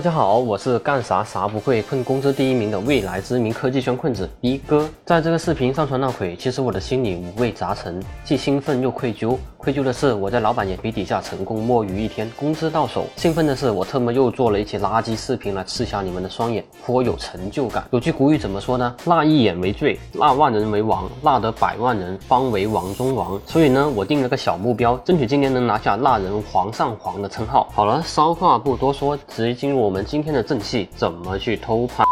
大家好，我是干啥啥不会，混工资第一名的未来知名科技圈困子逼哥。在这个视频上传那会，其实我的心里五味杂陈，既兴奋又愧疚。愧疚的是我在老板眼皮底下成功摸鱼一天，工资到手；兴奋的是我特么又做了一期垃圾视频来刺瞎你们的双眼，颇有成就感。有句古语怎么说呢？纳一眼为最，纳万人为王，纳得百万人方为王中王。所以呢，我定了个小目标，争取今年能拿下蜡人皇上皇的称号。好了，骚话不多说，直接进入我们今天的正戏，怎么去偷拍？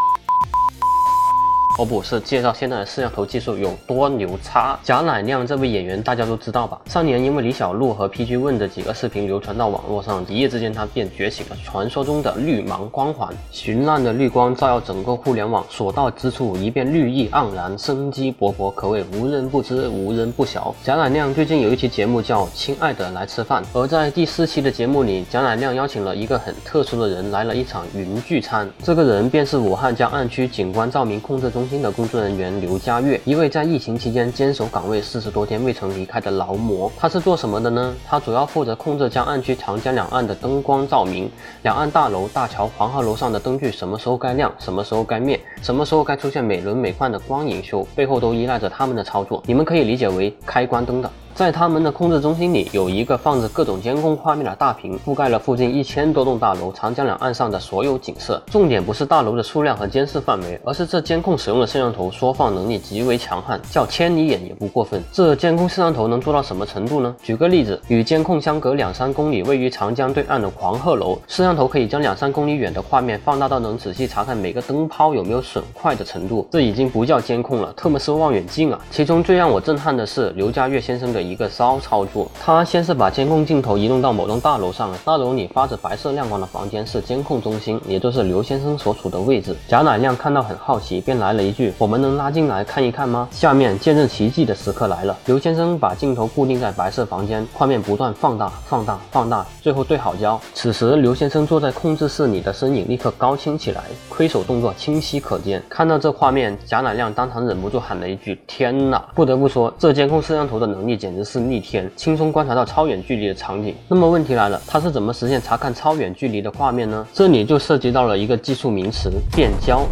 哦不是介绍现在的摄像头技术有多牛叉。贾乃亮这位演员大家都知道吧？上年因为李小璐和 PG 问的几个视频流传到网络上，一夜之间他便觉醒了传说中的绿芒光环，绚烂的绿光照耀整个互联网，所到之处一片绿意盎然，生机勃勃，可谓无人不知，无人不晓。贾乃亮最近有一期节目叫《亲爱的来吃饭》，而在第四期的节目里，贾乃亮邀请了一个很特殊的人来了一场云聚餐，这个人便是武汉江岸区景观照明控制中。新的工作人员刘佳悦，一位在疫情期间坚守岗位四十多天未曾离开的劳模。他是做什么的呢？他主要负责控制江岸区长江两岸的灯光照明，两岸大楼、大桥、黄鹤楼上的灯具什么时候该亮，什么时候该灭，什么时候该出现美轮美奂的光影秀，背后都依赖着他们的操作。你们可以理解为开关灯的。在他们的控制中心里，有一个放着各种监控画面的大屏，覆盖了附近一千多栋大楼、长江两岸上的所有景色。重点不是大楼的数量和监视范围，而是这监控使用的摄像头缩放能力极为强悍，叫千里眼也不过分。这监控摄像头能做到什么程度呢？举个例子，与监控相隔两三公里、位于长江对岸的黄鹤楼，摄像头可以将两三公里远的画面放大到能仔细查看每个灯泡有没有损坏的程度。这已经不叫监控了，特么是望远镜啊！其中最让我震撼的是刘家岳先生的。一个骚操作，他先是把监控镜头移动到某栋大楼上，大楼里发着白色亮光的房间是监控中心，也就是刘先生所处的位置。贾乃亮看到很好奇，便来了一句：“我们能拉进来看一看吗？”下面见证奇迹的时刻来了，刘先生把镜头固定在白色房间，画面不断放大、放大、放大，最后对好焦。此时，刘先生坐在控制室里的身影立刻高清起来，挥手动作清晰可见。看到这画面，贾乃亮当场忍不住喊了一句：“天哪！”不得不说，这监控摄像头的能力简简直。是逆天，轻松观察到超远距离的场景。那么问题来了，它是怎么实现查看超远距离的画面呢？这里就涉及到了一个技术名词——变焦。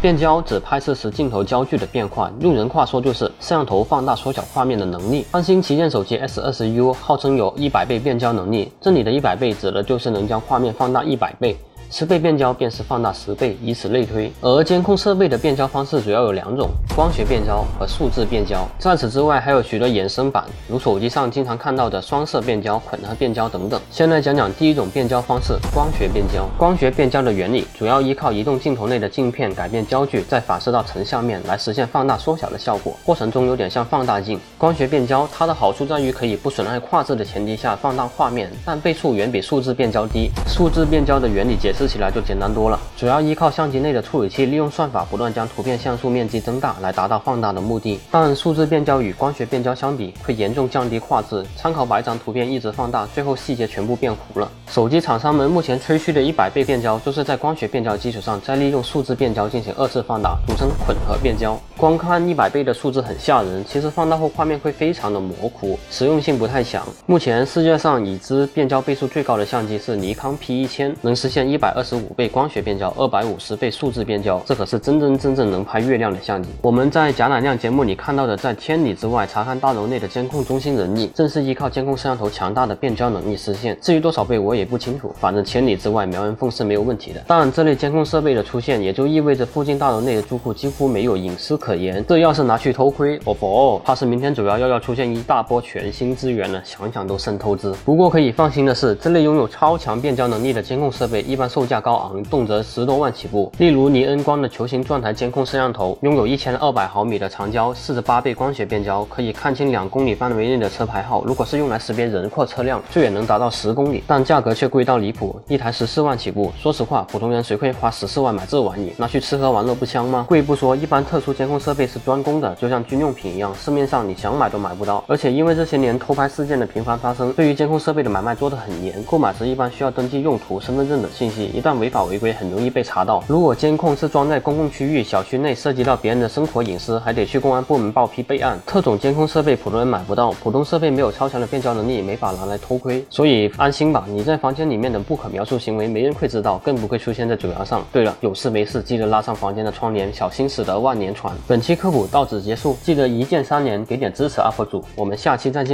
变焦指拍摄时镜头焦距的变化，用人话说就是摄像头放大缩小画面的能力。三星旗舰手机 S 二十 U 号称有一百倍变焦能力，这里的一百倍指的就是能将画面放大一百倍。十倍变焦便是放大十倍，以此类推。而监控设备的变焦方式主要有两种：光学变焦和数字变焦。在此之外，还有许多衍生版，如手机上经常看到的双色变焦、混合变焦等等。先来讲讲第一种变焦方式——光学变焦。光学变焦的原理主要依靠移动镜头内的镜片改变焦距，再反射到成像面来实现放大缩小的效果。过程中有点像放大镜。光学变焦它的好处在于可以不损害画质的前提下放大画面，但倍数远比数字变焦低。数字变焦的原理解释。吃起来就简单多了，主要依靠相机内的处理器，利用算法不断将图片像素面积增大，来达到放大的目的。但数字变焦与光学变焦相比，会严重降低画质。参考把一张图片一直放大，最后细节全部变糊了。手机厂商们目前吹嘘的一百倍变焦，就是在光学变焦基础上，再利用数字变焦进行二次放大，组成混合变焦。光看一百倍的数字很吓人，其实放大后画面会非常的模糊，实用性不太强。目前世界上已知变焦倍数最高的相机是尼康 P 一千，能实现一百。二十五倍光学变焦，二百五十倍数字变焦，这可是真真正正能拍月亮的相机。我们在贾乃亮节目里看到的，在千里之外查看大楼内的监控中心人力，正是依靠监控摄像头强大的变焦能力实现。至于多少倍，我也不清楚，反正千里之外瞄人缝是没有问题的。但这类监控设备的出现，也就意味着附近大楼内的住户几乎没有隐私可言。这要是拿去偷窥，哦不，怕是明天主要又要出现一大波全新资源了，想想都生透支。不过可以放心的是，这类拥有超强变焦能力的监控设备，一般受。售价高昂，动辄十多万起步。例如尼恩光的球形状态监控摄像头，拥有一千二百毫米的长焦，四十八倍光学变焦，可以看清两公里范围内的车牌号。如果是用来识别人或车辆，最远能达到十公里。但价格却贵到离谱，一台十四万起步。说实话，普通人谁会花十四万买这玩意？拿去吃喝玩乐不香吗？贵不说，一般特殊监控设备是专供的，就像军用品一样，市面上你想买都买不到。而且因为这些年偷拍事件的频繁发生，对于监控设备的买卖做得很严，购买时一般需要登记用途、身份证等信息。一旦违法违规，很容易被查到。如果监控是装在公共区域、小区内，涉及到别人的生活隐私，还得去公安部门报批备案。特种监控设备普通人买不到，普通设备没有超强的变焦能力，没法拿来偷窥。所以安心吧，你在房间里面的不可描述行为，没人会知道，更不会出现在主页上。对了，有事没事记得拉上房间的窗帘，小心驶得万年船。本期科普到此结束，记得一键三连，给点支持 UP 主。我们下期再见。